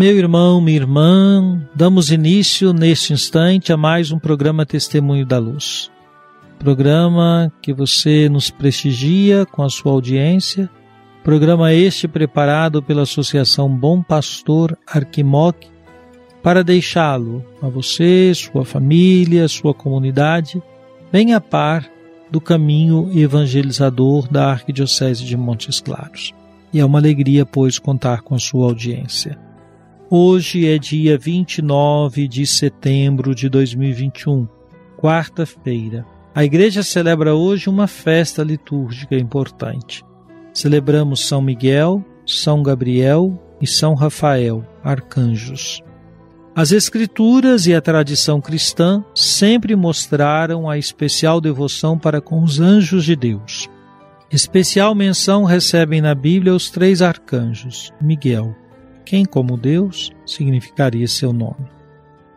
Meu irmão, minha irmã, damos início neste instante a mais um programa Testemunho da Luz. Programa que você nos prestigia com a sua audiência. Programa este preparado pela Associação Bom Pastor Arquimoc para deixá-lo a você, sua família, sua comunidade, bem a par do caminho evangelizador da Arquidiocese de Montes Claros. E é uma alegria, pois, contar com a sua audiência. Hoje é dia 29 de setembro de 2021, quarta-feira. A igreja celebra hoje uma festa litúrgica importante. Celebramos São Miguel, São Gabriel e São Rafael, arcanjos. As Escrituras e a tradição cristã sempre mostraram a especial devoção para com os anjos de Deus. Especial menção recebem na Bíblia os três arcanjos, Miguel, quem como Deus significaria seu nome.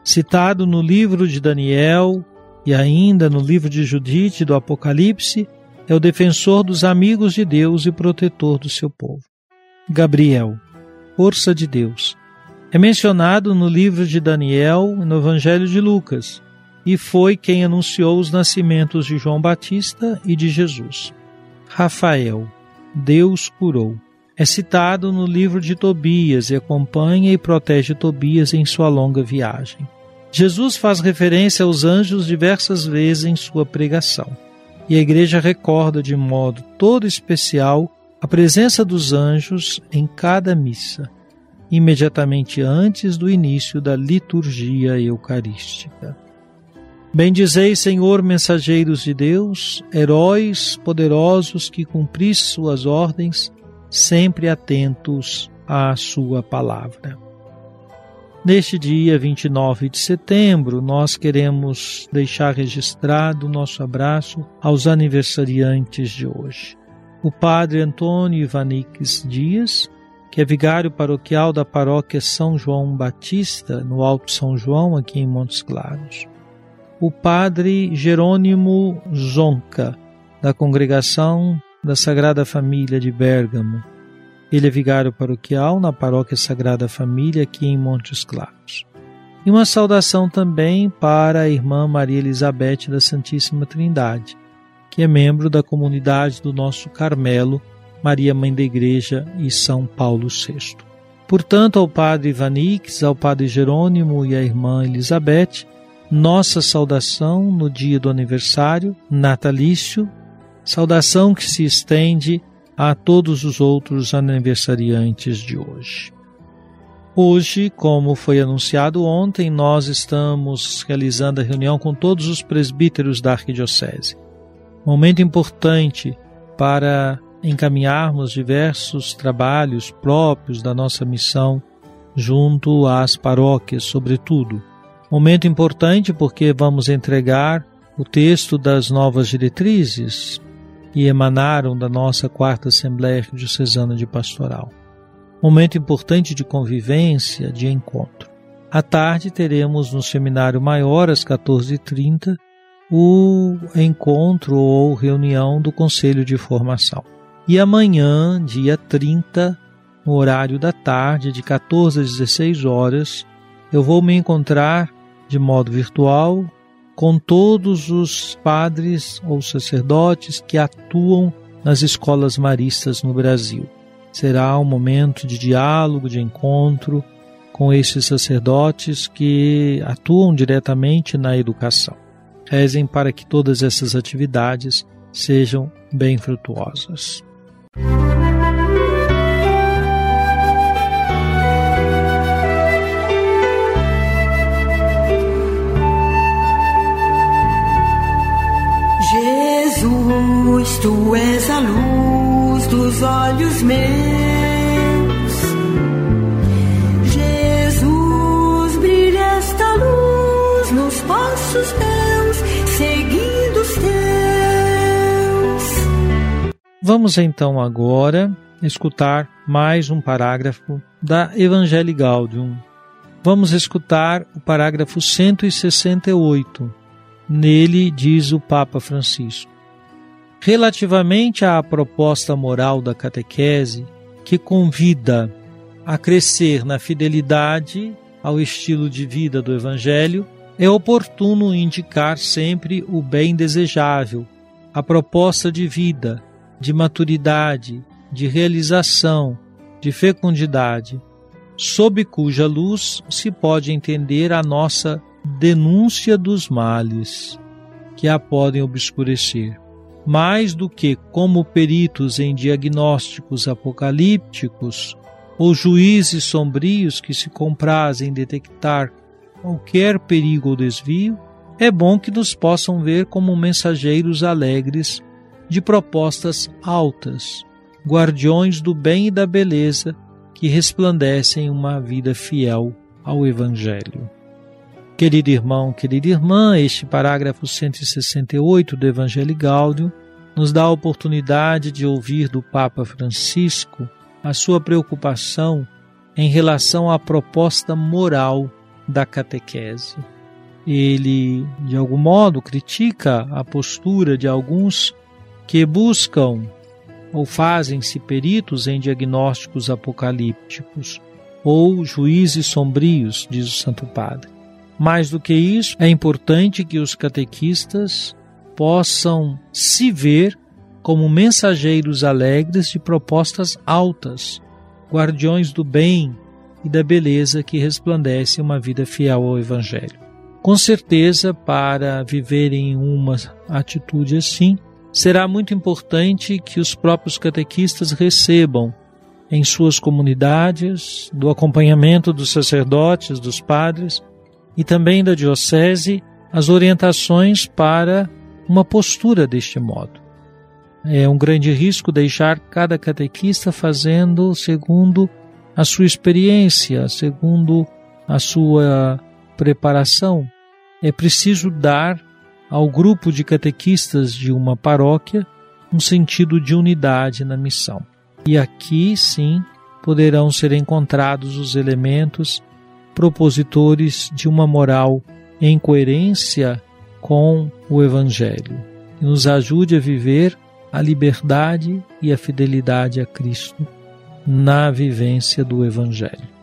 Citado no livro de Daniel e ainda no livro de Judite do Apocalipse, é o defensor dos amigos de Deus e protetor do seu povo. Gabriel, força de Deus, é mencionado no livro de Daniel e no Evangelho de Lucas, e foi quem anunciou os nascimentos de João Batista e de Jesus. Rafael, Deus curou. É citado no livro de Tobias e acompanha e protege Tobias em sua longa viagem. Jesus faz referência aos anjos diversas vezes em sua pregação, e a igreja recorda de modo todo especial a presença dos anjos em cada missa, imediatamente antes do início da liturgia eucarística. Bendizei, Senhor, mensageiros de Deus, heróis poderosos que cumpris suas ordens, sempre atentos à sua palavra. Neste dia 29 de setembro, nós queremos deixar registrado o nosso abraço aos aniversariantes de hoje. O Padre Antônio Ivaniques Dias, que é vigário paroquial da paróquia São João Batista, no Alto São João, aqui em Montes Claros. O Padre Jerônimo Zonca, da congregação da Sagrada Família de Bérgamo. Ele é vigário paroquial na Paróquia Sagrada Família aqui em Montes Claros. E uma saudação também para a irmã Maria Elizabeth da Santíssima Trindade, que é membro da comunidade do nosso Carmelo, Maria Mãe da Igreja e São Paulo VI. Portanto, ao Padre Ivanix, ao Padre Jerônimo e à irmã Elizabeth, nossa saudação no dia do aniversário natalício saudação que se estende a todos os outros aniversariantes de hoje. Hoje, como foi anunciado ontem, nós estamos realizando a reunião com todos os presbíteros da Arquidiocese. Momento importante para encaminharmos diversos trabalhos próprios da nossa missão junto às paróquias, sobretudo. Momento importante porque vamos entregar o texto das novas diretrizes e emanaram da nossa quarta Assembleia Diocesana de Pastoral. Momento importante de convivência, de encontro. À tarde teremos no seminário maior, às 14h30, o encontro ou reunião do Conselho de Formação. E amanhã, dia 30, no horário da tarde, de 14 às 16 horas, eu vou me encontrar de modo virtual com todos os padres ou sacerdotes que atuam nas escolas maristas no Brasil. será um momento de diálogo, de encontro com esses sacerdotes que atuam diretamente na educação. Rezem para que todas essas atividades sejam bem frutuosas. Jesus, tu és a luz dos olhos meus. Jesus, brilha esta luz nos passos teus, seguindo os teus. Vamos então agora escutar mais um parágrafo da Evangelii Gaudium. Vamos escutar o parágrafo 168. Nele diz o Papa Francisco: Relativamente à proposta moral da catequese, que convida a crescer na fidelidade ao estilo de vida do Evangelho, é oportuno indicar sempre o bem desejável, a proposta de vida, de maturidade, de realização, de fecundidade, sob cuja luz se pode entender a nossa denúncia dos males que a podem obscurecer mais do que como peritos em diagnósticos apocalípticos ou juízes sombrios que se comprazem em detectar qualquer perigo ou desvio, é bom que nos possam ver como mensageiros alegres de propostas altas, guardiões do bem e da beleza que resplandecem uma vida fiel ao Evangelho. Querido irmão, querida irmã, este parágrafo 168 do Evangelho Gáudio nos dá a oportunidade de ouvir do Papa Francisco a sua preocupação em relação à proposta moral da catequese. Ele, de algum modo, critica a postura de alguns que buscam ou fazem-se peritos em diagnósticos apocalípticos ou juízes sombrios, diz o Santo Padre. Mais do que isso, é importante que os catequistas possam se ver como mensageiros alegres de propostas altas, guardiões do bem e da beleza que resplandece uma vida fiel ao Evangelho. Com certeza, para viverem uma atitude assim, será muito importante que os próprios catequistas recebam em suas comunidades, do acompanhamento dos sacerdotes, dos padres, e também da Diocese as orientações para uma postura deste modo. É um grande risco deixar cada catequista fazendo segundo a sua experiência, segundo a sua preparação. É preciso dar ao grupo de catequistas de uma paróquia um sentido de unidade na missão. E aqui sim poderão ser encontrados os elementos propositores de uma moral em coerência com o Evangelho, que nos ajude a viver a liberdade e a fidelidade a Cristo na vivência do Evangelho.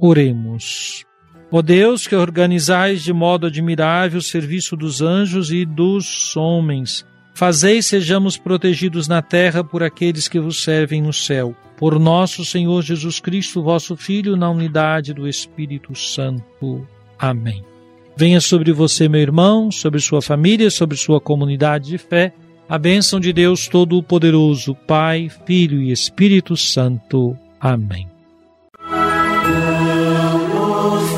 Oremos. Ó Deus, que organizais de modo admirável o serviço dos anjos e dos homens, fazeis sejamos protegidos na terra por aqueles que vos servem no céu. Por nosso Senhor Jesus Cristo, vosso Filho, na unidade do Espírito Santo. Amém. Venha sobre você, meu irmão, sobre sua família, sobre sua comunidade de fé, a bênção de Deus Todo-Poderoso, Pai, Filho e Espírito Santo. Amém. Oh.